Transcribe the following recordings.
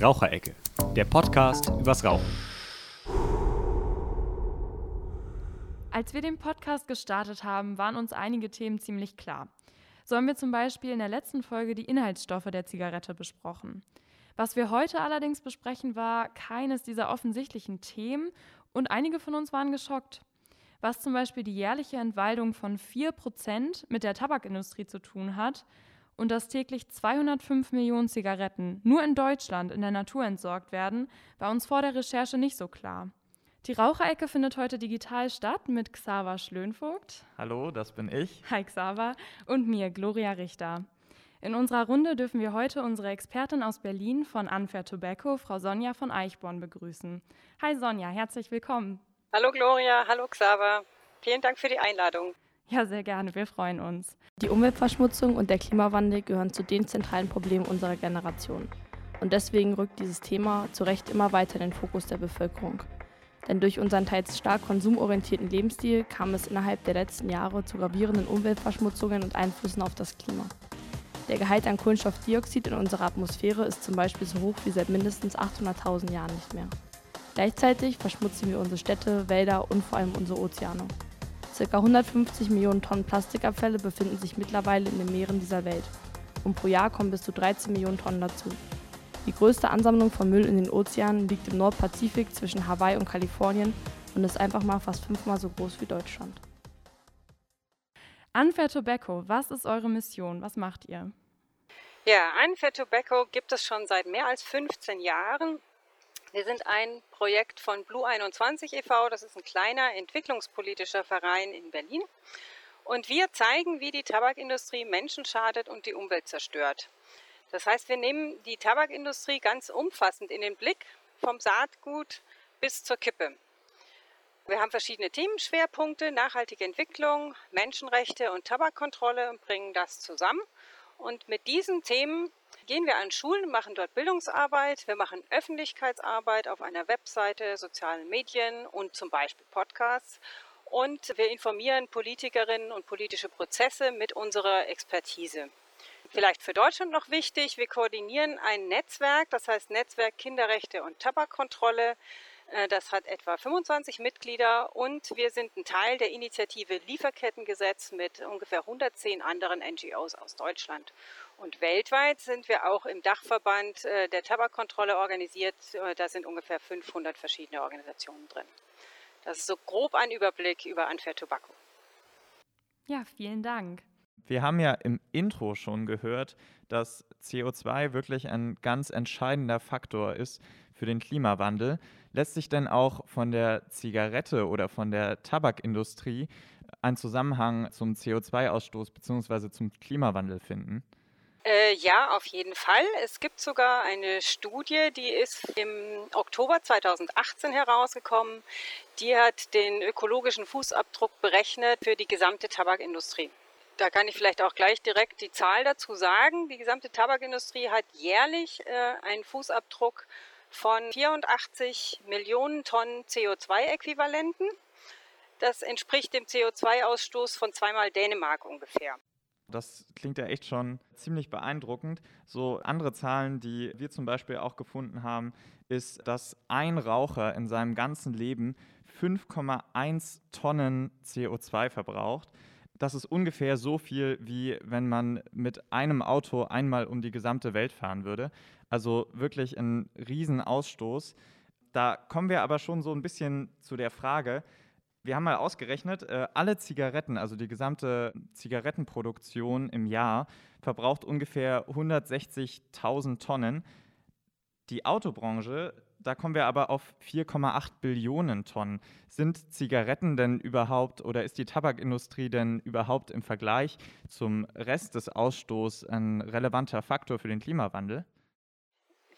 Raucherecke, der Podcast übers Rauchen. Als wir den Podcast gestartet haben, waren uns einige Themen ziemlich klar. So haben wir zum Beispiel in der letzten Folge die Inhaltsstoffe der Zigarette besprochen. Was wir heute allerdings besprechen, war keines dieser offensichtlichen Themen und einige von uns waren geschockt. Was zum Beispiel die jährliche Entwaldung von 4% mit der Tabakindustrie zu tun hat und dass täglich 205 Millionen Zigaretten nur in Deutschland in der Natur entsorgt werden, war uns vor der Recherche nicht so klar. Die Raucherecke findet heute digital statt mit Xaver Schlönvogt. Hallo, das bin ich. Hi Xaver. Und mir, Gloria Richter. In unserer Runde dürfen wir heute unsere Expertin aus Berlin von Unfair Tobacco, Frau Sonja von Eichborn, begrüßen. Hi Sonja, herzlich willkommen. Hallo Gloria, hallo Xaver. Vielen Dank für die Einladung. Ja, sehr gerne, wir freuen uns. Die Umweltverschmutzung und der Klimawandel gehören zu den zentralen Problemen unserer Generation. Und deswegen rückt dieses Thema zu Recht immer weiter in den Fokus der Bevölkerung. Denn durch unseren teils stark konsumorientierten Lebensstil kam es innerhalb der letzten Jahre zu gravierenden Umweltverschmutzungen und Einflüssen auf das Klima. Der Gehalt an Kohlenstoffdioxid in unserer Atmosphäre ist zum Beispiel so hoch wie seit mindestens 800.000 Jahren nicht mehr. Gleichzeitig verschmutzen wir unsere Städte, Wälder und vor allem unsere Ozeane. Circa 150 Millionen Tonnen Plastikabfälle befinden sich mittlerweile in den Meeren dieser Welt. Und pro Jahr kommen bis zu 13 Millionen Tonnen dazu. Die größte Ansammlung von Müll in den Ozeanen liegt im Nordpazifik zwischen Hawaii und Kalifornien und ist einfach mal fast fünfmal so groß wie Deutschland. Unfair Tobacco, was ist eure Mission? Was macht ihr? Ja, Unfair Tobacco gibt es schon seit mehr als 15 Jahren. Wir sind ein Projekt von Blue 21 e.V., das ist ein kleiner entwicklungspolitischer Verein in Berlin. Und wir zeigen, wie die Tabakindustrie Menschen schadet und die Umwelt zerstört. Das heißt, wir nehmen die Tabakindustrie ganz umfassend in den Blick, vom Saatgut bis zur Kippe. Wir haben verschiedene Themenschwerpunkte, nachhaltige Entwicklung, Menschenrechte und Tabakkontrolle und bringen das zusammen. Und mit diesen Themen gehen wir an Schulen, machen dort Bildungsarbeit, wir machen Öffentlichkeitsarbeit auf einer Webseite, sozialen Medien und zum Beispiel Podcasts. Und wir informieren Politikerinnen und politische Prozesse mit unserer Expertise. Vielleicht für Deutschland noch wichtig, wir koordinieren ein Netzwerk, das heißt Netzwerk Kinderrechte und Tabakkontrolle. Äh, das hat etwa 25 Mitglieder und wir sind ein Teil der Initiative Lieferkettengesetz mit ungefähr 110 anderen NGOs aus Deutschland. Und weltweit sind wir auch im Dachverband äh, der Tabakkontrolle organisiert. Äh, da sind ungefähr 500 verschiedene Organisationen drin. Das ist so grob ein Überblick über Unfair Tobacco. Ja, vielen Dank. Wir haben ja im Intro schon gehört, dass CO2 wirklich ein ganz entscheidender Faktor ist für den Klimawandel. Lässt sich denn auch von der Zigarette oder von der Tabakindustrie ein Zusammenhang zum CO2-Ausstoß bzw. zum Klimawandel finden? Äh, ja, auf jeden Fall. Es gibt sogar eine Studie, die ist im Oktober 2018 herausgekommen. Die hat den ökologischen Fußabdruck berechnet für die gesamte Tabakindustrie. Da kann ich vielleicht auch gleich direkt die Zahl dazu sagen. Die gesamte Tabakindustrie hat jährlich äh, einen Fußabdruck von 84 Millionen Tonnen CO2-Äquivalenten. Das entspricht dem CO2-Ausstoß von zweimal Dänemark ungefähr. Das klingt ja echt schon ziemlich beeindruckend. So andere Zahlen, die wir zum Beispiel auch gefunden haben, ist, dass ein Raucher in seinem ganzen Leben 5,1 Tonnen CO2 verbraucht das ist ungefähr so viel, wie wenn man mit einem Auto einmal um die gesamte Welt fahren würde. Also wirklich ein Riesenausstoß. Da kommen wir aber schon so ein bisschen zu der Frage, wir haben mal ausgerechnet, äh, alle Zigaretten, also die gesamte Zigarettenproduktion im Jahr, verbraucht ungefähr 160.000 Tonnen. Die Autobranche da kommen wir aber auf 4,8 Billionen Tonnen. Sind Zigaretten denn überhaupt oder ist die Tabakindustrie denn überhaupt im Vergleich zum Rest des Ausstoßes ein relevanter Faktor für den Klimawandel?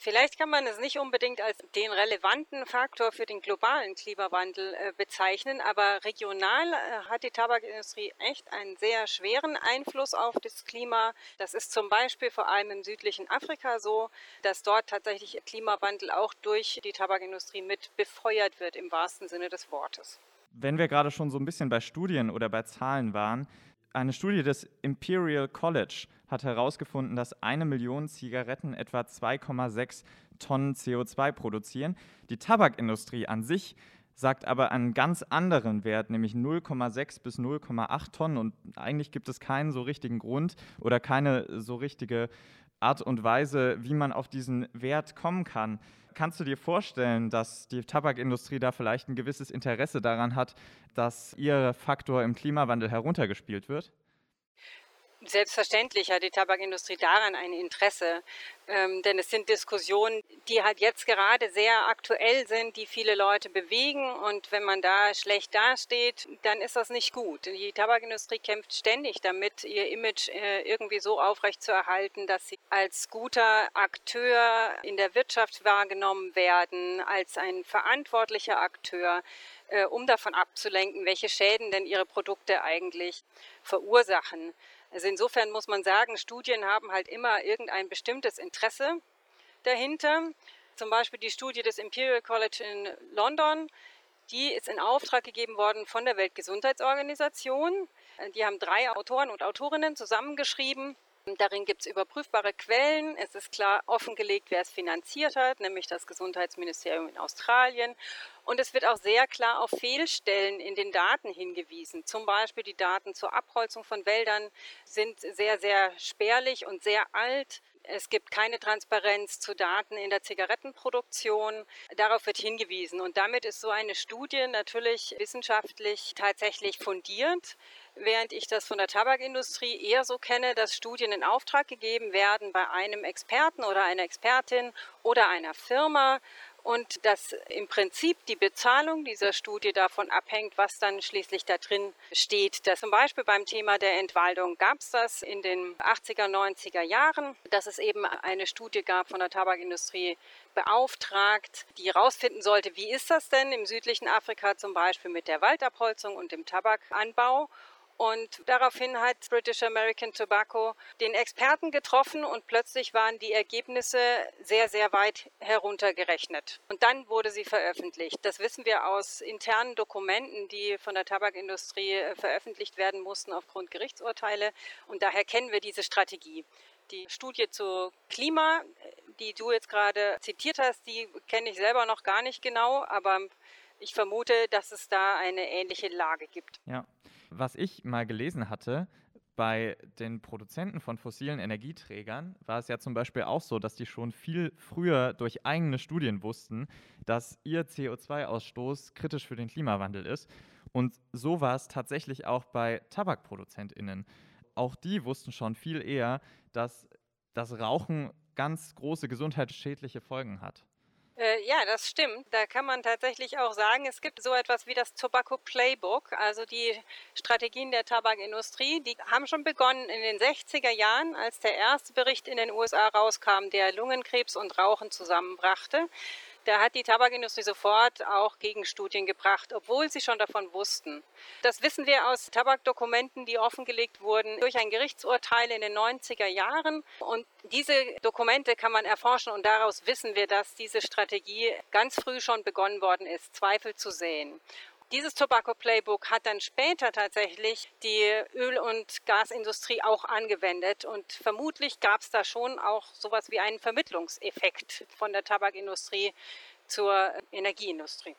Vielleicht kann man es nicht unbedingt als den relevanten Faktor für den globalen Klimawandel äh, bezeichnen, aber regional äh, hat die Tabakindustrie echt einen sehr schweren Einfluss auf das Klima. Das ist zum Beispiel vor allem im südlichen Afrika so, dass dort tatsächlich Klimawandel auch durch die Tabakindustrie mit befeuert wird im wahrsten Sinne des Wortes. Wenn wir gerade schon so ein bisschen bei Studien oder bei Zahlen waren, eine Studie des Imperial College hat herausgefunden, dass eine Million Zigaretten etwa 2,6 Tonnen CO2 produzieren. Die Tabakindustrie an sich sagt aber einen ganz anderen Wert, nämlich 0,6 bis 0,8 Tonnen. Und eigentlich gibt es keinen so richtigen Grund oder keine so richtige Art und Weise, wie man auf diesen Wert kommen kann. Kannst du dir vorstellen, dass die Tabakindustrie da vielleicht ein gewisses Interesse daran hat, dass ihr Faktor im Klimawandel heruntergespielt wird? Selbstverständlich hat die Tabakindustrie daran ein Interesse, ähm, denn es sind Diskussionen, die halt jetzt gerade sehr aktuell sind, die viele Leute bewegen und wenn man da schlecht dasteht, dann ist das nicht gut. Die Tabakindustrie kämpft ständig damit, ihr Image äh, irgendwie so aufrechtzuerhalten, dass sie als guter Akteur in der Wirtschaft wahrgenommen werden, als ein verantwortlicher Akteur äh, um davon abzulenken, welche Schäden denn ihre Produkte eigentlich verursachen. Also insofern muss man sagen, Studien haben halt immer irgendein bestimmtes Interesse dahinter. Zum Beispiel die Studie des Imperial College in London, die ist in Auftrag gegeben worden von der Weltgesundheitsorganisation. Die haben drei Autoren und Autorinnen zusammengeschrieben Darin gibt es überprüfbare Quellen. Es ist klar offengelegt, wer es finanziert hat, nämlich das Gesundheitsministerium in Australien. Und es wird auch sehr klar auf Fehlstellen in den Daten hingewiesen. Zum Beispiel die Daten zur Abholzung von Wäldern sind sehr, sehr spärlich und sehr alt. Es gibt keine Transparenz zu Daten in der Zigarettenproduktion. Darauf wird hingewiesen. Und damit ist so eine Studie natürlich wissenschaftlich tatsächlich fundiert während ich das von der Tabakindustrie eher so kenne, dass Studien in Auftrag gegeben werden bei einem Experten oder einer Expertin oder einer Firma und dass im Prinzip die Bezahlung dieser Studie davon abhängt, was dann schließlich da drin steht. Das zum Beispiel beim Thema der Entwaldung gab es das in den 80er, 90er Jahren, dass es eben eine Studie gab von der Tabakindustrie beauftragt, die herausfinden sollte, wie ist das denn im südlichen Afrika zum Beispiel mit der Waldabholzung und dem Tabakanbau. Und daraufhin hat British American Tobacco den Experten getroffen und plötzlich waren die Ergebnisse sehr, sehr weit heruntergerechnet. Und dann wurde sie veröffentlicht. Das wissen wir aus internen Dokumenten, die von der Tabakindustrie äh, veröffentlicht werden mussten aufgrund Gerichtsurteile. Und daher kennen wir diese Strategie. Die Studie zu Klima, die du jetzt gerade zitiert hast, die kenne ich selber noch gar nicht genau, aber ich vermute, dass es da eine ähnliche Lage gibt. Ja, was ich mal gelesen hatte, bei den Produzenten von fossilen Energieträgern war es ja zum Beispiel auch so, dass die schon viel früher durch eigene Studien wussten, dass ihr CO2-Ausstoß kritisch für den Klimawandel ist. Und so war es tatsächlich auch bei TabakproduzentInnen. Auch die wussten schon viel eher, dass das Rauchen ganz große gesundheitsschädliche Folgen hat. Äh, ja, das stimmt. Da kann man tatsächlich auch sagen, es gibt so etwas wie das Tobacco Playbook, also die Strategien der Tabakindustrie. Die haben schon begonnen in den 60er Jahren, als der erste Bericht in den USA rauskam, der Lungenkrebs und Rauchen zusammenbrachte. Da hat die Tabakindustrie sofort auch Gegenstudien gebracht, obwohl sie schon davon wussten. Das wissen wir aus Tabakdokumenten, die offengelegt wurden durch ein Gerichtsurteil in den 90er Jahren. Und diese Dokumente kann man erforschen und daraus wissen wir, dass diese Strategie ganz früh schon begonnen worden ist, Zweifel zu sehen. Dieses Tobacco Playbook hat dann später tatsächlich die Öl- und Gasindustrie auch angewendet und vermutlich gab es da schon auch sowas wie einen Vermittlungseffekt von der Tabakindustrie zur Energieindustrie.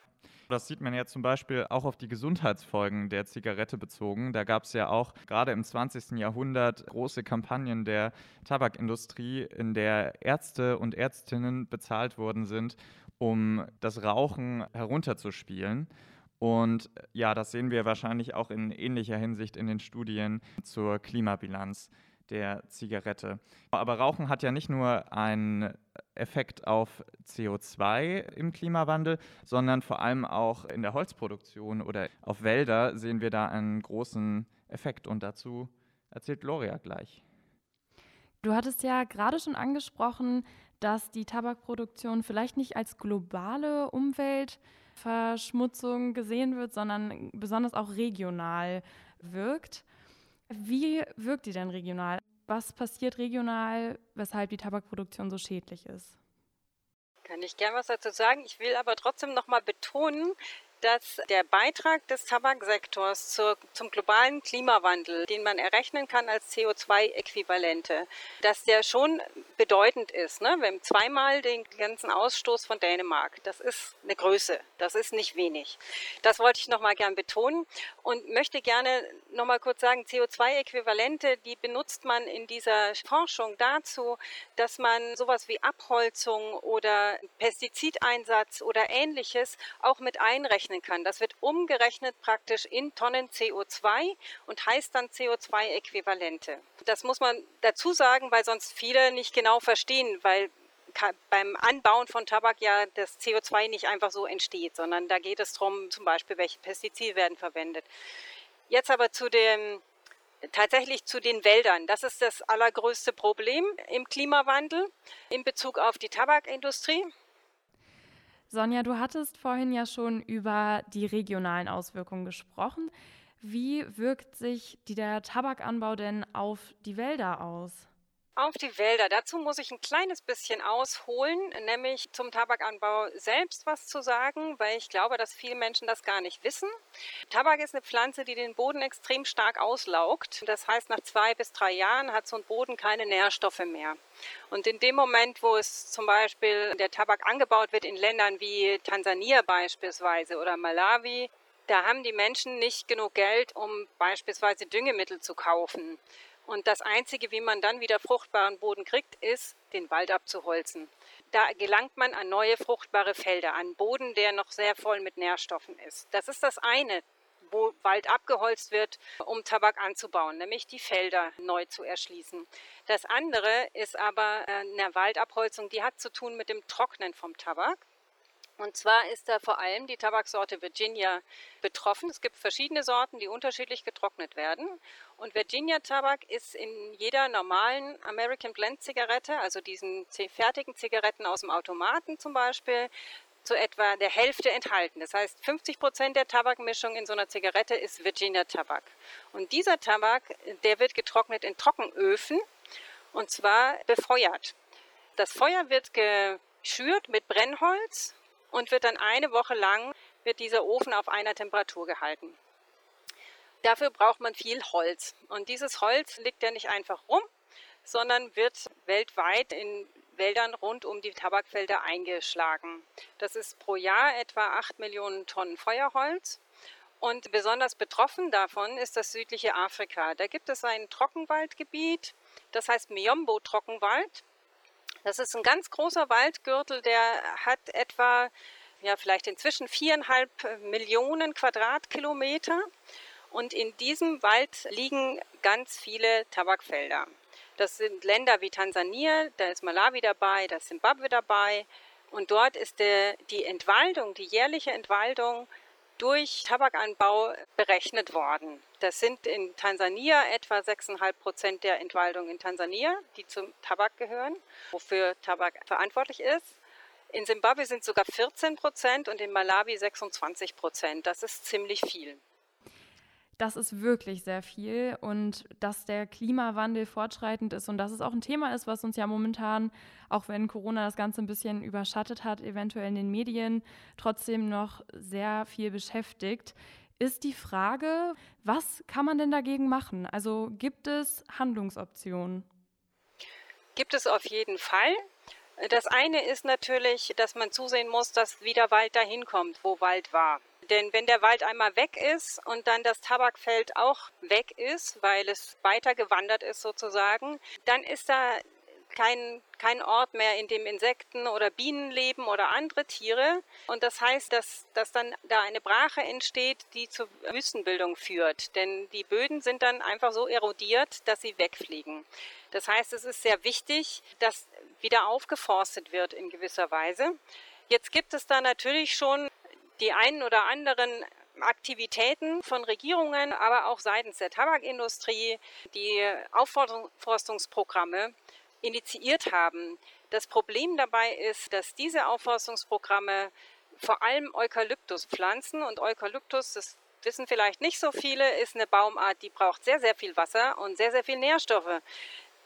Das sieht man ja zum Beispiel auch auf die Gesundheitsfolgen der Zigarette bezogen. Da gab es ja auch gerade im 20. Jahrhundert große Kampagnen der Tabakindustrie, in der Ärzte und Ärztinnen bezahlt worden sind, um das Rauchen herunterzuspielen. Und äh, ja, das sehen wir wahrscheinlich auch in ähnlicher Hinsicht in den Studien zur Klimabilanz der Zigarette. Aber Rauchen hat ja nicht nur einen Effekt auf CO2 im Klimawandel, sondern vor allem auch in der Holzproduktion oder auf Wälder sehen wir da einen großen Effekt. Und dazu erzählt Gloria gleich. Du hattest ja gerade schon angesprochen, dass die Tabakproduktion vielleicht nicht als globale Umwelt Verschmutzung gesehen wird, sondern besonders auch regional wirkt. Wie wirkt die denn regional? Was passiert regional, weshalb die Tabakproduktion so schädlich ist? Kann ich gern was dazu sagen. Ich will aber trotzdem noch mal betonen, dass der Beitrag des Tabaksektors zur, zum globalen Klimawandel, den man errechnen kann als CO2-Äquivalente, dass der schon bedeutend ist. Ne? Wir haben zweimal den ganzen Ausstoß von Dänemark. Das ist eine Größe. Das ist nicht wenig. Das wollte ich nochmal gern betonen und möchte gerne nochmal kurz sagen, CO2-Äquivalente, die benutzt man in dieser Forschung dazu, dass man sowas wie Abholzung oder Pestizideinsatz oder ähnliches auch mit einrechnen kann. Das wird umgerechnet praktisch in Tonnen CO2 und heißt dann CO2-Äquivalente. Das muss man dazu sagen, weil sonst viele nicht genau verstehen, weil beim Anbauen von Tabak ja das CO2 nicht einfach so entsteht, sondern da geht es darum, zum Beispiel, welche Pestizide werden verwendet. Jetzt aber zu dem tatsächlich zu den Wäldern. Das ist das allergrößte Problem im Klimawandel in Bezug auf die Tabakindustrie. Sonja, du hattest vorhin ja schon über die regionalen Auswirkungen gesprochen. Wie wirkt sich der Tabakanbau denn auf die Wälder aus? Auf die Wälder. Dazu muss ich ein kleines bisschen ausholen, nämlich zum Tabakanbau selbst was zu sagen, weil ich glaube, dass viele Menschen das gar nicht wissen. Tabak ist eine Pflanze, die den Boden extrem stark auslaugt. Das heißt, nach zwei bis drei Jahren hat so ein Boden keine Nährstoffe mehr. Und in dem Moment, wo es zum Beispiel der Tabak angebaut wird in Ländern wie Tansania beispielsweise oder Malawi, da haben die Menschen nicht genug Geld, um beispielsweise Düngemittel zu kaufen. Und das Einzige, wie man dann wieder fruchtbaren Boden kriegt, ist, den Wald abzuholzen. Da gelangt man an neue fruchtbare Felder, an Boden, der noch sehr voll mit Nährstoffen ist. Das ist das eine, wo Wald abgeholzt wird, um Tabak anzubauen, nämlich die Felder neu zu erschließen. Das andere ist aber eine Waldabholzung, die hat zu tun mit dem Trocknen vom Tabak. Und zwar ist da vor allem die Tabaksorte Virginia betroffen. Es gibt verschiedene Sorten, die unterschiedlich getrocknet werden. Und Virginia Tabak ist in jeder normalen American Blend Zigarette, also diesen fertigen Zigaretten aus dem Automaten zum Beispiel, zu etwa der Hälfte enthalten. Das heißt, 50 Prozent der Tabakmischung in so einer Zigarette ist Virginia Tabak. Und dieser Tabak, der wird getrocknet in Trockenöfen und zwar befeuert. Das Feuer wird geschürt mit Brennholz und wird dann eine Woche lang wird dieser Ofen auf einer Temperatur gehalten. Dafür braucht man viel Holz. Und dieses Holz liegt ja nicht einfach rum, sondern wird weltweit in Wäldern rund um die Tabakfelder eingeschlagen. Das ist pro Jahr etwa 8 Millionen Tonnen Feuerholz. Und besonders betroffen davon ist das südliche Afrika. Da gibt es ein Trockenwaldgebiet, das heißt Miombo-Trockenwald. Das ist ein ganz großer Waldgürtel, der hat etwa, ja, vielleicht inzwischen viereinhalb Millionen Quadratkilometer. Und in diesem Wald liegen ganz viele Tabakfelder. Das sind Länder wie Tansania, da ist Malawi dabei, da ist Zimbabwe dabei. Und dort ist der, die Entwaldung, die jährliche Entwaldung durch Tabakanbau berechnet worden. Das sind in Tansania etwa 6,5 Prozent der Entwaldung in Tansania, die zum Tabak gehören, wofür Tabak verantwortlich ist. In Simbabwe sind sogar 14 Prozent und in Malawi 26 Prozent. Das ist ziemlich viel. Das ist wirklich sehr viel und dass der Klimawandel fortschreitend ist und dass es auch ein Thema ist, was uns ja momentan, auch wenn Corona das Ganze ein bisschen überschattet hat, eventuell in den Medien trotzdem noch sehr viel beschäftigt, ist die Frage, was kann man denn dagegen machen? Also gibt es Handlungsoptionen? Gibt es auf jeden Fall. Das eine ist natürlich, dass man zusehen muss, dass wieder Wald dahin kommt, wo Wald war. Denn wenn der Wald einmal weg ist und dann das Tabakfeld auch weg ist, weil es weiter gewandert ist sozusagen, dann ist da kein, kein Ort mehr, in dem Insekten oder Bienen leben oder andere Tiere. Und das heißt, dass, dass dann da eine Brache entsteht, die zur Wüstenbildung führt. Denn die Böden sind dann einfach so erodiert, dass sie wegfliegen. Das heißt, es ist sehr wichtig, dass wieder aufgeforstet wird in gewisser Weise. Jetzt gibt es da natürlich schon die einen oder anderen Aktivitäten von Regierungen, aber auch seitens der Tabakindustrie, die Aufforstungsprogramme initiiert haben. Das Problem dabei ist, dass diese Aufforstungsprogramme vor allem Eukalyptus pflanzen und Eukalyptus, das wissen vielleicht nicht so viele, ist eine Baumart, die braucht sehr, sehr viel Wasser und sehr, sehr viel Nährstoffe.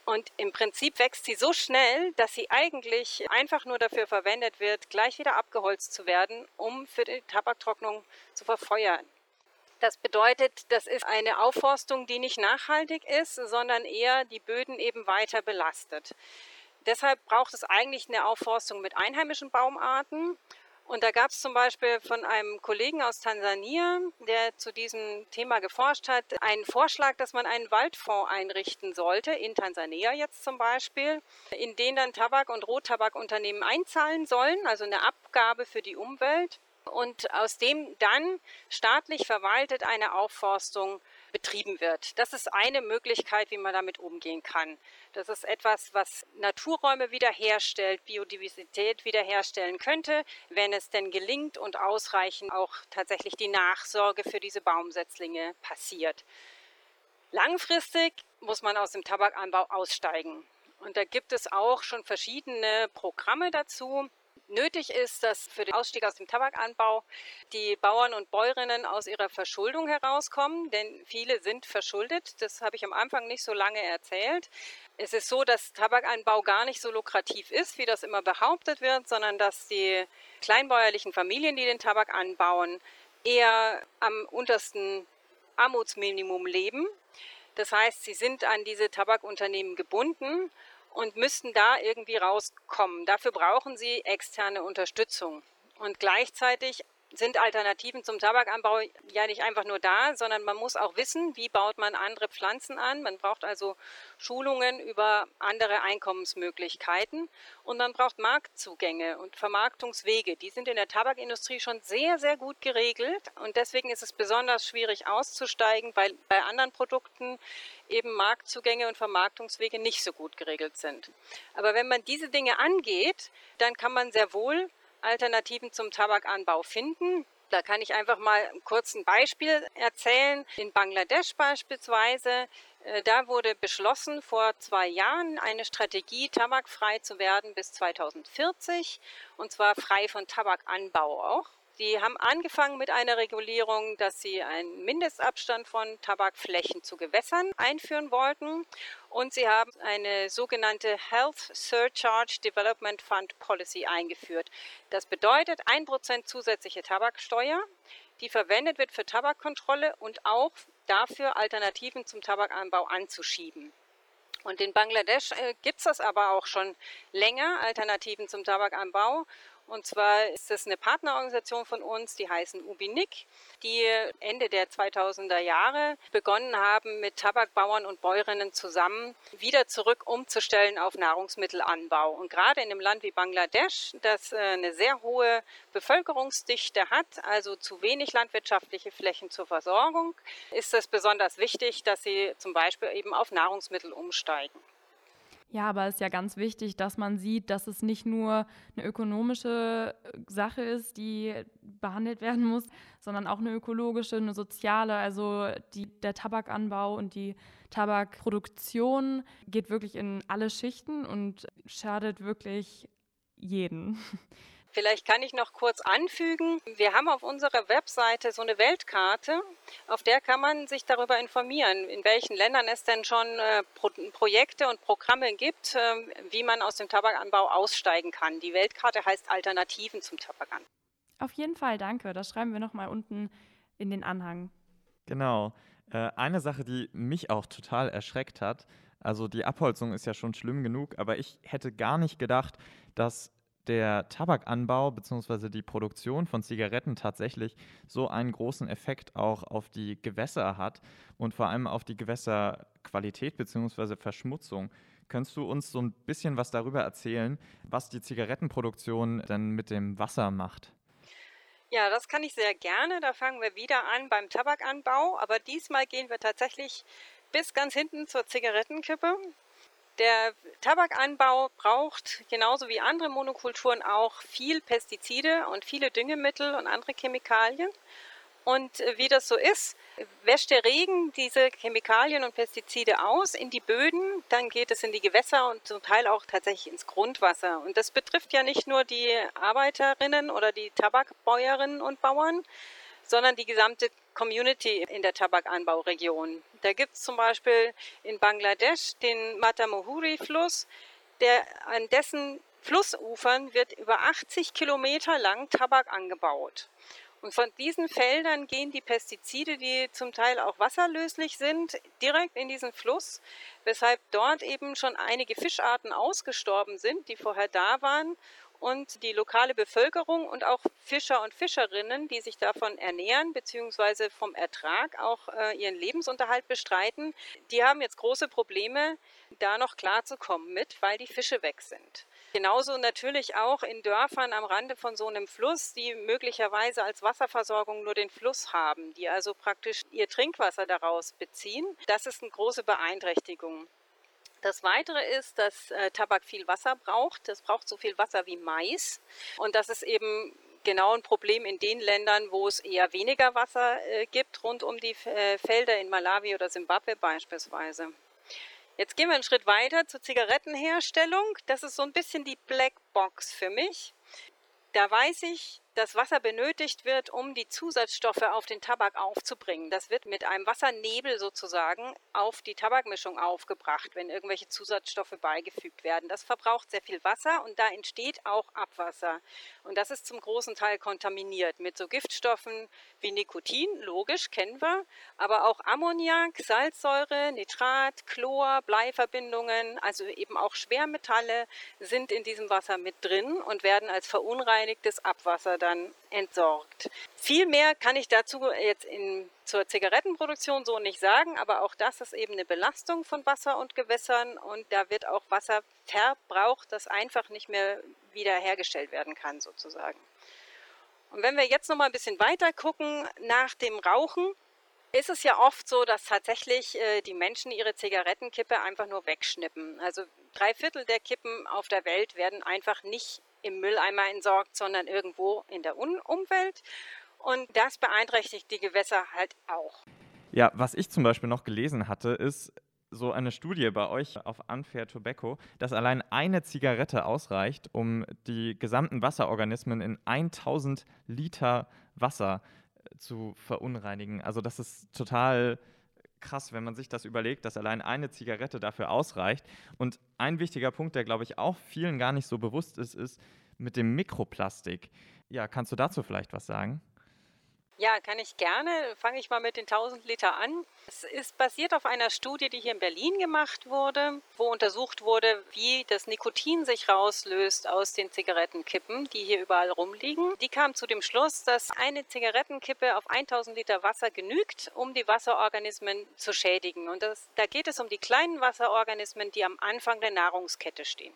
Und im Prinzip wächst sie so schnell, dass sie eigentlich einfach nur dafür verwendet wird, gleich wieder abgeholzt zu werden, um für die Tabaktrocknung zu verfeuern. Das bedeutet, das ist eine Aufforstung, die nicht nachhaltig ist, sondern eher die Böden eben weiter belastet. Deshalb braucht es eigentlich eine Aufforstung mit einheimischen Baumarten. Und da gab es zum Beispiel von einem Kollegen aus Tansania, der zu diesem Thema geforscht hat, einen Vorschlag, dass man einen Waldfonds einrichten sollte, in Tansania jetzt zum Beispiel, in den dann Tabak- und Rottabakunternehmen einzahlen sollen, also eine Abgabe für die Umwelt. Und aus dem dann staatlich verwaltet eine Aufforstung betrieben wird. Das ist eine Möglichkeit, wie man damit umgehen kann. Das ist etwas, was Naturräume wiederherstellt, Biodiversität wiederherstellen könnte, wenn es denn gelingt und ausreichend auch tatsächlich die Nachsorge für diese Baumsetzlinge passiert. Langfristig muss man aus dem Tabakanbau aussteigen. Und da gibt es auch schon verschiedene Programme dazu. Nötig ist, dass für den Ausstieg aus dem Tabakanbau die Bauern und Bäuerinnen aus ihrer Verschuldung herauskommen, denn viele sind verschuldet. Das habe ich am Anfang nicht so lange erzählt. Es ist so, dass Tabakanbau gar nicht so lukrativ ist, wie das immer behauptet wird, sondern dass die kleinbäuerlichen Familien, die den Tabak anbauen, eher am untersten Armutsminimum leben. Das heißt, sie sind an diese Tabakunternehmen gebunden und müssten da irgendwie rauskommen. Dafür brauchen sie externe Unterstützung. Und gleichzeitig sind Alternativen zum Tabakanbau ja nicht einfach nur da, sondern man muss auch wissen, wie baut man andere Pflanzen an. Man braucht also Schulungen über andere Einkommensmöglichkeiten und man braucht Marktzugänge und Vermarktungswege. Die sind in der Tabakindustrie schon sehr, sehr gut geregelt und deswegen ist es besonders schwierig auszusteigen, weil bei anderen Produkten eben Marktzugänge und Vermarktungswege nicht so gut geregelt sind. Aber wenn man diese Dinge angeht, dann kann man sehr wohl Alternativen zum Tabakanbau finden. Da kann ich einfach mal kurz ein Beispiel erzählen. In Bangladesch beispielsweise, äh, da wurde beschlossen vor zwei Jahren eine Strategie, tabakfrei zu werden bis 2040 und zwar frei von Tabakanbau auch. Die haben angefangen mit einer Regulierung, dass sie einen Mindestabstand von Tabakflächen zu Gewässern einführen wollten. Und sie haben eine sogenannte Health Surcharge Development Fund Policy eingeführt. Das bedeutet 1% zusätzliche Tabaksteuer, die verwendet wird für Tabakkontrolle und auch dafür Alternativen zum Tabakanbau anzuschieben. Und in Bangladesch äh, gibt es das aber auch schon länger, Alternativen zum Tabakanbau. Und zwar ist es eine Partnerorganisation von uns, die heißen Ubinik, die Ende der 2000er Jahre begonnen haben, mit Tabakbauern und Bäuerinnen zusammen wieder zurück umzustellen auf Nahrungsmittelanbau. Und gerade in einem Land wie Bangladesch, das äh, eine sehr hohe Bevölkerungsdichte hat, also zu wenig landwirtschaftliche Flächen zur Versorgung, ist es besonders wichtig, dass sie zum Beispiel eben auf Nahrungsmittel umsteigen. Ja, aber es ist ja ganz wichtig, dass man sieht, dass es nicht nur eine ökonomische äh, Sache ist, die behandelt werden muss, sondern auch eine ökologische, eine soziale. Also die, der Tabakanbau und die Tabakproduktion geht wirklich in alle Schichten und schadet wirklich jeden. Vielleicht kann ich noch kurz anfügen, wir haben auf unserer Webseite so eine Weltkarte, auf der kann man sich darüber informieren, in welchen Ländern es denn schon äh, Pro Projekte und Programme gibt, äh, wie man aus dem Tabakanbau aussteigen kann. Die Weltkarte heißt Alternativen zum Tabakanbau. Auf jeden Fall, danke. Das schreiben wir nochmal unten in den Anhang. Genau. Äh, eine Sache, die mich auch total erschreckt hat, also die Abholzung ist ja schon schlimm genug, aber ich hätte gar nicht gedacht, dass der Tabakanbau bzw. die Produktion von Zigaretten tatsächlich so einen großen Effekt auch auf die Gewässer hat und vor allem auf die Gewässerqualität bzw. Verschmutzung. Könntest du uns so ein bisschen was darüber erzählen, was die Zigarettenproduktion denn mit dem Wasser macht? Ja, das kann ich sehr gerne. Da fangen wir wieder an beim Tabakanbau, aber diesmal gehen wir tatsächlich bis ganz hinten zur Zigarettenkippe. Der Tabakanbau braucht genauso wie andere Monokulturen auch viel Pestizide und viele Düngemittel und andere Chemikalien. Und äh, wie das so ist, wäscht der Regen diese Chemikalien und Pestizide aus in die Böden, dann geht es in die Gewässer und zum Teil auch tatsächlich ins Grundwasser. Und das betrifft ja nicht nur die Arbeiterinnen oder die Tabakbäuerinnen und Bauern, sondern die gesamte Community in der Tabakanbauregion. Da gibt es zum Beispiel in Bangladesch den Matamohuri-Fluss, der an dessen Flussufern wird über 80 Kilometer lang Tabak angebaut. Und von diesen Feldern gehen die Pestizide, die zum Teil auch wasserlöslich sind, direkt in diesen Fluss, weshalb dort eben schon einige Fischarten ausgestorben sind, die vorher da waren. Und die lokale Bevölkerung und auch Fischer und Fischerinnen, die sich davon ernähren bzw. vom Ertrag auch äh, ihren Lebensunterhalt bestreiten, die haben jetzt große Probleme, da noch klarzukommen mit, weil die Fische weg sind. Genauso natürlich auch in Dörfern am Rande von so einem Fluss, die möglicherweise als Wasserversorgung nur den Fluss haben, die also praktisch ihr Trinkwasser daraus beziehen. Das ist eine große Beeinträchtigung. Das Weitere ist, dass äh, Tabak viel Wasser braucht. Das braucht so viel Wasser wie Mais. Und das ist eben genau ein Problem in den Ländern, wo es eher weniger Wasser äh, gibt, rund um die äh, Felder in Malawi oder Simbabwe beispielsweise. Jetzt gehen wir einen Schritt weiter zur Zigarettenherstellung. Das ist so ein bisschen die Blackbox für mich. Da weiß ich, dass Wasser benötigt wird, um die Zusatzstoffe auf den Tabak aufzubringen. Das wird mit einem Wassernebel sozusagen auf die Tabakmischung aufgebracht, wenn irgendwelche Zusatzstoffe beigefügt werden. Das verbraucht sehr viel Wasser und da entsteht auch Abwasser. Und das ist zum großen Teil kontaminiert mit so Giftstoffen wie Nikotin, logisch, kennen wir, aber auch Ammoniak, Salzsäure, Nitrat, Chlor, Bleiverbindungen, also eben auch Schwermetalle sind in diesem Wasser mit drin und werden als verunreinigtes Abwasser dann entsorgt. Viel mehr kann ich dazu jetzt in, zur Zigarettenproduktion so nicht sagen, aber auch das ist eben eine Belastung von Wasser und Gewässern und da wird auch Wasser verbraucht, das einfach nicht mehr wiederhergestellt werden kann sozusagen. Und wenn wir jetzt noch mal ein bisschen weiter gucken nach dem Rauchen, ist es ja oft so, dass tatsächlich äh, die Menschen ihre Zigarettenkippe einfach nur wegschnippen. Also drei Viertel der Kippen auf der Welt werden einfach nicht im Mülleimer entsorgt, sondern irgendwo in der Umwelt. Und das beeinträchtigt die Gewässer halt auch. Ja, was ich zum Beispiel noch gelesen hatte, ist so eine Studie bei euch auf Unfair Tobacco, dass allein eine Zigarette ausreicht, um die gesamten Wasserorganismen in 1000 Liter Wasser zu verunreinigen. Also das ist total krass, wenn man sich das überlegt, dass allein eine Zigarette dafür ausreicht. Und ein wichtiger Punkt, der, glaube ich, auch vielen gar nicht so bewusst ist, ist mit dem Mikroplastik. Ja, kannst du dazu vielleicht was sagen? Ja, kann ich gerne. Fange ich mal mit den 1000 Liter an. Es ist basiert auf einer Studie, die hier in Berlin gemacht wurde, wo untersucht wurde, wie das Nikotin sich rauslöst aus den Zigarettenkippen, die hier überall rumliegen. Die kam zu dem Schluss, dass eine Zigarettenkippe auf 1000 Liter Wasser genügt, um die Wasserorganismen zu schädigen. Und das, da geht es um die kleinen Wasserorganismen, die am Anfang der Nahrungskette stehen.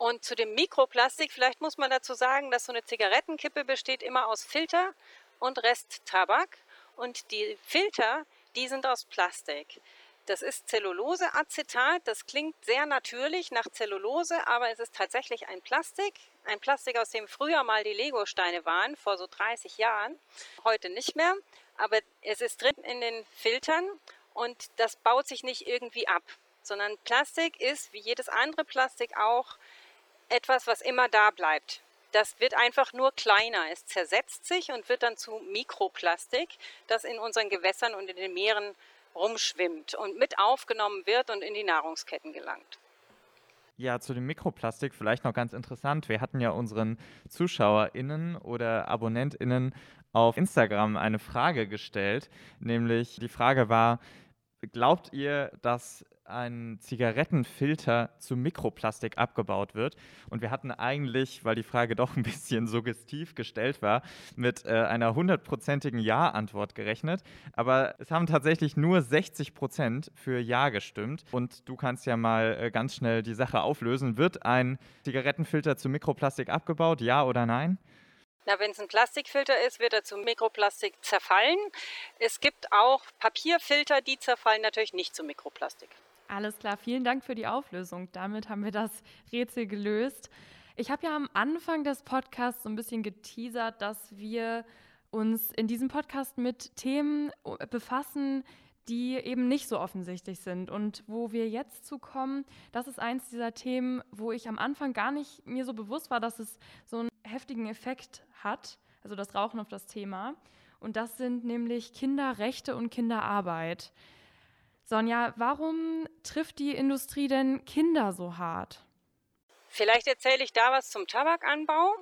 Und zu dem Mikroplastik, vielleicht muss man dazu sagen, dass so eine Zigarettenkippe besteht immer aus Filter und Resttabak. Und die Filter, die sind aus Plastik. Das ist Zelluloseacetat. Das klingt sehr natürlich nach Zellulose, aber es ist tatsächlich ein Plastik. Ein Plastik, aus dem früher mal die Legosteine waren, vor so 30 Jahren. Heute nicht mehr. Aber es ist drin in den Filtern und das baut sich nicht irgendwie ab, sondern Plastik ist, wie jedes andere Plastik auch, etwas, was immer da bleibt. Das wird einfach nur kleiner. Es zersetzt sich und wird dann zu Mikroplastik, das in unseren Gewässern und in den Meeren rumschwimmt und mit aufgenommen wird und in die Nahrungsketten gelangt. Ja, zu dem Mikroplastik vielleicht noch ganz interessant. Wir hatten ja unseren ZuschauerInnen oder AbonnentInnen auf Instagram eine Frage gestellt, nämlich die Frage war, glaubt ihr, dass ein Zigarettenfilter zu Mikroplastik abgebaut wird. Und wir hatten eigentlich, weil die Frage doch ein bisschen suggestiv gestellt war, mit äh, einer hundertprozentigen Ja-Antwort gerechnet. Aber es haben tatsächlich nur 60 Prozent für Ja gestimmt. Und du kannst ja mal äh, ganz schnell die Sache auflösen. Wird ein Zigarettenfilter zu Mikroplastik abgebaut? Ja oder nein? Na, wenn es ein Plastikfilter ist, wird er zu Mikroplastik zerfallen. Es gibt auch Papierfilter, die zerfallen natürlich nicht zu Mikroplastik. Alles klar, vielen Dank für die Auflösung. Damit haben wir das Rätsel gelöst. Ich habe ja am Anfang des Podcasts so ein bisschen geteasert, dass wir uns in diesem Podcast mit Themen äh, befassen, die eben nicht so offensichtlich sind. Und wo wir jetzt zu kommen, das ist eins dieser Themen, wo ich am Anfang gar nicht mir so bewusst war, dass es so einen heftigen Effekt hat, also das Rauchen auf das Thema. Und das sind nämlich Kinderrechte und Kinderarbeit. Sonja, warum trifft die Industrie denn Kinder so hart? Vielleicht erzähle ich da was zum Tabakanbau.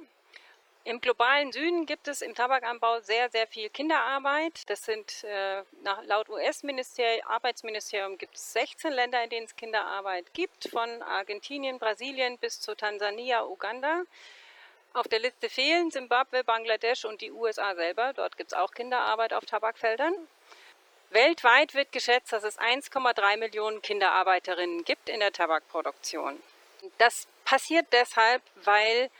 Im globalen Süden gibt es im Tabakanbau sehr, sehr viel Kinderarbeit. Das sind äh, nach, laut US-Arbeitsministerium gibt es 16 Länder, in denen es Kinderarbeit gibt, von Argentinien, Brasilien bis zu Tansania, Uganda. Auf der Liste fehlen Simbabwe, Bangladesch und die USA selber. Dort gibt es auch Kinderarbeit auf Tabakfeldern. Weltweit wird geschätzt, dass es 1,3 Millionen Kinderarbeiterinnen gibt in der Tabakproduktion. Das passiert deshalb, weil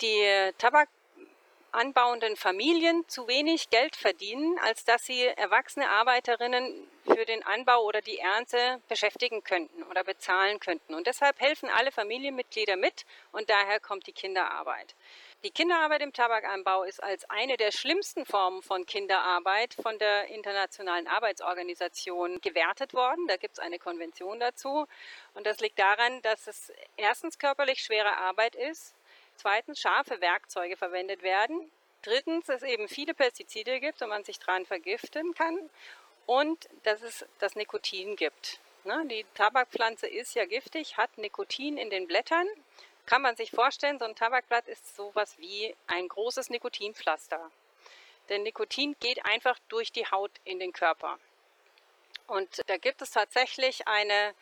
die tabakanbauenden Familien zu wenig Geld verdienen, als dass sie erwachsene Arbeiterinnen für den Anbau oder die Ernte beschäftigen könnten oder bezahlen könnten. Und deshalb helfen alle Familienmitglieder mit und daher kommt die Kinderarbeit. Die Kinderarbeit im Tabakanbau ist als eine der schlimmsten Formen von Kinderarbeit von der Internationalen Arbeitsorganisation gewertet worden. Da gibt es eine Konvention dazu. Und das liegt daran, dass es erstens körperlich schwere Arbeit ist, zweitens scharfe Werkzeuge verwendet werden, drittens es eben viele Pestizide gibt und man sich daran vergiften kann und dass es das Nikotin gibt. Ne, die Tabakpflanze ist ja giftig, hat Nikotin in den Blättern kann man sich vorstellen, so ein Tabakblatt ist sowas wie ein großes Nikotinpflaster. Denn Nikotin geht einfach durch die Haut in den Körper. Und da gibt es tatsächlich eine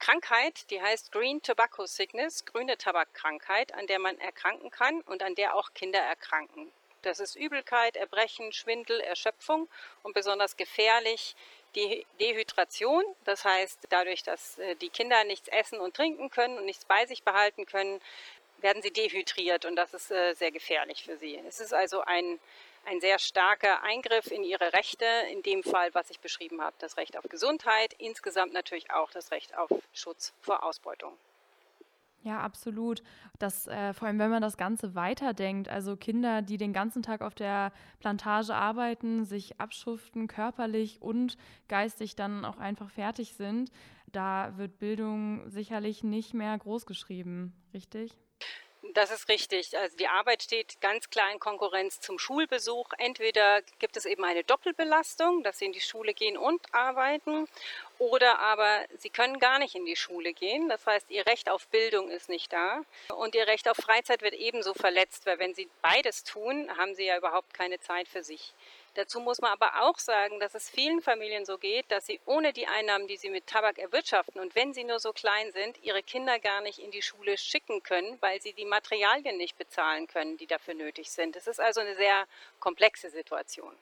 Krankheit, die heißt Green Tobacco Sickness, grüne Tabakkrankheit, an der man erkranken kann und an der auch Kinder erkranken. Das ist Übelkeit, Erbrechen, Schwindel, Erschöpfung und besonders gefährlich die Dehydration. Das heißt, dadurch, dass äh, die Kinder nichts essen und trinken können und nichts bei sich behalten können, werden sie dehydriert und das ist äh, sehr gefährlich für sie. Es ist also ein, ein sehr starker Eingriff in ihre Rechte, in dem Fall, was ich beschrieben habe, das Recht auf Gesundheit, insgesamt natürlich auch das Recht auf Schutz vor Ausbeutung. Ja, absolut. Das, äh, vor allem, wenn man das Ganze weiterdenkt, also Kinder, die den ganzen Tag auf der Plantage arbeiten, sich abschuften, körperlich und geistig dann auch einfach fertig sind, da wird Bildung sicherlich nicht mehr großgeschrieben, richtig? Das ist richtig. Also die Arbeit steht ganz klar in Konkurrenz zum Schulbesuch. Entweder gibt es eben eine Doppelbelastung, dass sie in die Schule gehen und arbeiten, oder aber sie können gar nicht in die Schule gehen. Das heißt, ihr Recht auf Bildung ist nicht da und ihr Recht auf Freizeit wird ebenso verletzt, weil wenn sie beides tun, haben sie ja überhaupt keine Zeit für sich. Dazu muss man aber auch sagen, dass es vielen Familien so geht, dass sie ohne die Einnahmen, die sie mit Tabak erwirtschaften und wenn sie nur so klein sind, ihre Kinder gar nicht in die Schule schicken können, weil sie die Materialien nicht bezahlen können, die dafür nötig sind. Es ist also eine sehr komplexe Situation.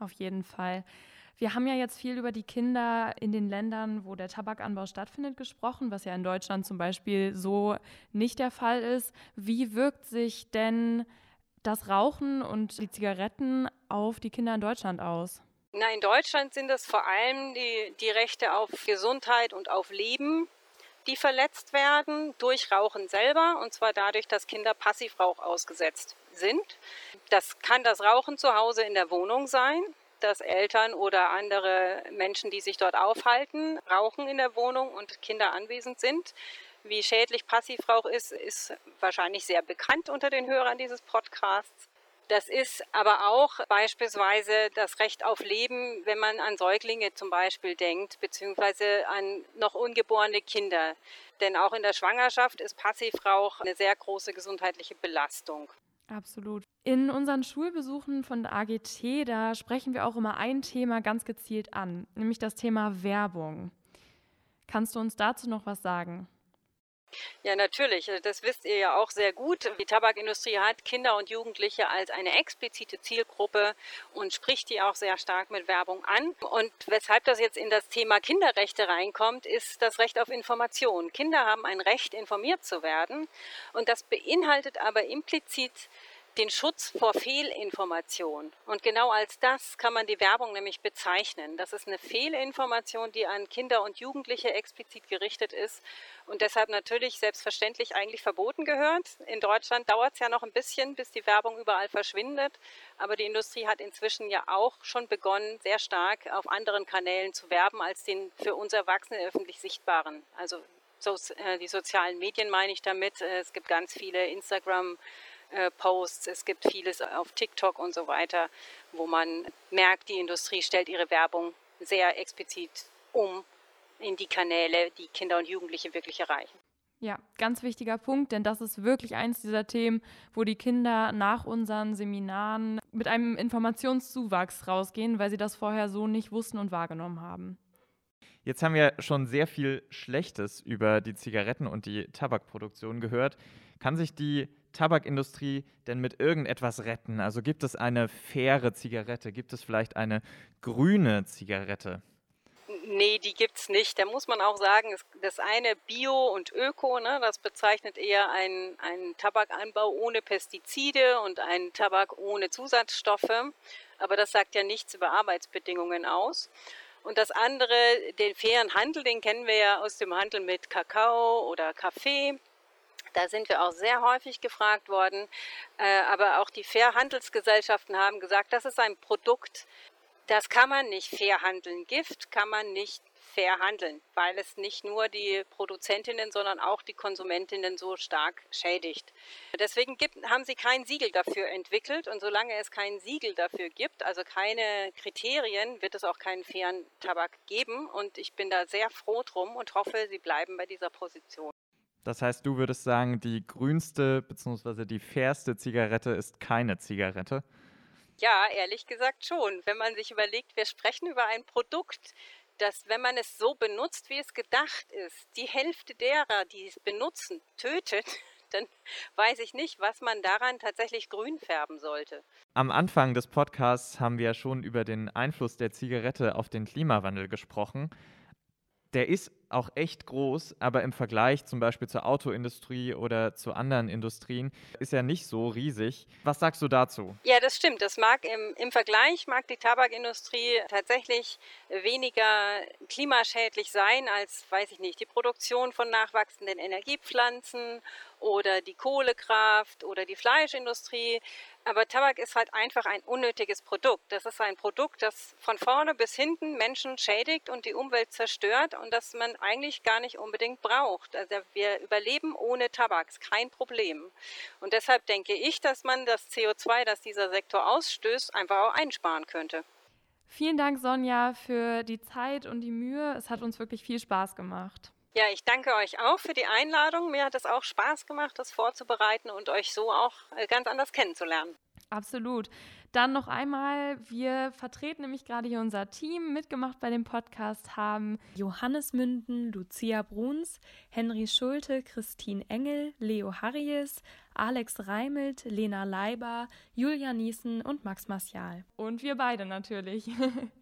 Auf jeden Fall. Wir haben ja jetzt viel über die Kinder in den Ländern, wo der Tabakanbau stattfindet, gesprochen, was ja in Deutschland zum Beispiel so nicht der Fall ist. Wie wirkt sich denn das Rauchen und die Zigaretten auf die Kinder in Deutschland aus? Na, in Deutschland sind es vor allem die, die Rechte auf Gesundheit und auf Leben, die verletzt werden durch Rauchen selber, und zwar dadurch, dass Kinder Passivrauch ausgesetzt sind. Das kann das Rauchen zu Hause in der Wohnung sein, dass Eltern oder andere Menschen, die sich dort aufhalten, rauchen in der Wohnung und Kinder anwesend sind. Wie schädlich Passivrauch ist, ist wahrscheinlich sehr bekannt unter den Hörern dieses Podcasts. Das ist aber auch beispielsweise das Recht auf Leben, wenn man an Säuglinge zum Beispiel denkt, beziehungsweise an noch ungeborene Kinder. Denn auch in der Schwangerschaft ist Passivrauch eine sehr große gesundheitliche Belastung. Absolut. In unseren Schulbesuchen von der AGT, da sprechen wir auch immer ein Thema ganz gezielt an, nämlich das Thema Werbung. Kannst du uns dazu noch was sagen? Ja, natürlich. Also das wisst ihr ja auch sehr gut. Die Tabakindustrie hat Kinder und Jugendliche als eine explizite Zielgruppe und spricht die auch sehr stark mit Werbung an. Und weshalb das jetzt in das Thema Kinderrechte reinkommt, ist das Recht auf Information. Kinder haben ein Recht, informiert zu werden. Und das beinhaltet aber implizit den Schutz vor Fehlinformation. Und genau als das kann man die Werbung nämlich bezeichnen. Das ist eine Fehlinformation, die an Kinder und Jugendliche explizit gerichtet ist und deshalb natürlich selbstverständlich eigentlich verboten gehört. In Deutschland dauert es ja noch ein bisschen, bis die Werbung überall verschwindet. Aber die Industrie hat inzwischen ja auch schon begonnen, sehr stark auf anderen Kanälen zu werben als den für uns Erwachsene öffentlich sichtbaren. Also so, äh, die sozialen Medien meine ich damit. Es gibt ganz viele Instagram- äh, Posts, es gibt vieles auf TikTok und so weiter, wo man merkt, die Industrie stellt ihre Werbung sehr explizit um in die Kanäle, die Kinder und Jugendliche wirklich erreichen. Ja, ganz wichtiger Punkt, denn das ist wirklich eins dieser Themen, wo die Kinder nach unseren Seminaren mit einem Informationszuwachs rausgehen, weil sie das vorher so nicht wussten und wahrgenommen haben. Jetzt haben wir schon sehr viel Schlechtes über die Zigaretten und die Tabakproduktion gehört. Kann sich die Tabakindustrie denn mit irgendetwas retten? Also gibt es eine faire Zigarette? Gibt es vielleicht eine grüne Zigarette? Nee, die gibt es nicht. Da muss man auch sagen, das eine Bio und Öko, ne, das bezeichnet eher einen, einen Tabakanbau ohne Pestizide und einen Tabak ohne Zusatzstoffe. Aber das sagt ja nichts über Arbeitsbedingungen aus. Und das andere, den fairen Handel, den kennen wir ja aus dem Handel mit Kakao oder Kaffee. Da sind wir auch sehr häufig gefragt worden. Äh, aber auch die Fairhandelsgesellschaften haben gesagt, das ist ein Produkt, das kann man nicht fair handeln. Gift kann man nicht fair handeln, weil es nicht nur die Produzentinnen, sondern auch die Konsumentinnen so stark schädigt. Deswegen gibt, haben sie kein Siegel dafür entwickelt und solange es kein Siegel dafür gibt, also keine Kriterien, wird es auch keinen fairen Tabak geben und ich bin da sehr froh drum und hoffe, sie bleiben bei dieser Position. Das heißt, du würdest sagen, die grünste bzw. die fairste Zigarette ist keine Zigarette? Ja, ehrlich gesagt schon. Wenn man sich überlegt, wir sprechen über ein Produkt, das, wenn man es so benutzt, wie es gedacht ist, die Hälfte derer, die es benutzen, tötet, dann weiß ich nicht, was man daran tatsächlich grün färben sollte. Am Anfang des Podcasts haben wir ja schon über den Einfluss der Zigarette auf den Klimawandel gesprochen der ist auch echt groß, aber im Vergleich zum Beispiel zur Autoindustrie oder zu anderen Industrien ist er nicht so riesig. Was sagst du dazu? Ja, das stimmt. Das mag im, im Vergleich mag die Tabakindustrie tatsächlich weniger klimaschädlich sein als, weiß ich nicht, die Produktion von nachwachsenden Energiepflanzen oder die Kohlekraft oder die Fleischindustrie. Aber Tabak ist halt einfach ein unnötiges Produkt. Das ist ein Produkt, das von vorne bis hinten Menschen schädigt und die Umwelt zerstört und das man eigentlich gar nicht unbedingt braucht. Also wir überleben ohne Tabak, ist kein Problem. Und deshalb denke ich, dass man das CO2, das dieser Sektor ausstößt, einfach auch einsparen könnte. Vielen Dank, Sonja, für die Zeit und die Mühe. Es hat uns wirklich viel Spaß gemacht. Ja, ich danke euch auch für die Einladung. Mir hat es auch Spaß gemacht, das vorzubereiten und euch so auch äh, ganz anders kennenzulernen. Absolut. Dann noch einmal, wir vertreten nämlich gerade hier unser Team. Mitgemacht bei dem Podcast haben Johannes Münden, Lucia Bruns, Henry Schulte, Christine Engel, Leo Harries, Alex Reimelt, Lena Leiber, Julia Niesen und Max Martial. Und wir beide natürlich.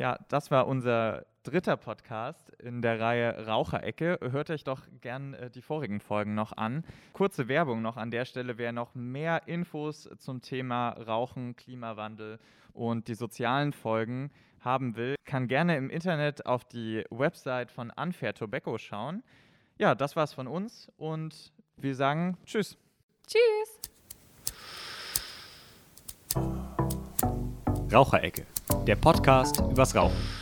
ja, das war unser dritter Podcast in der Reihe Raucherecke. Hört euch doch gern äh, die vorigen Folgen noch an. Kurze Werbung noch an der Stelle, wer noch mehr Infos zum Thema Rauchen, Klimawandel und die sozialen Folgen haben will, kann gerne im Internet auf die Website von Unfair Tobacco schauen. Ja, das war's von uns und wir sagen Tschüss. Tschüss. Raucherecke, der Podcast übers Rauchen.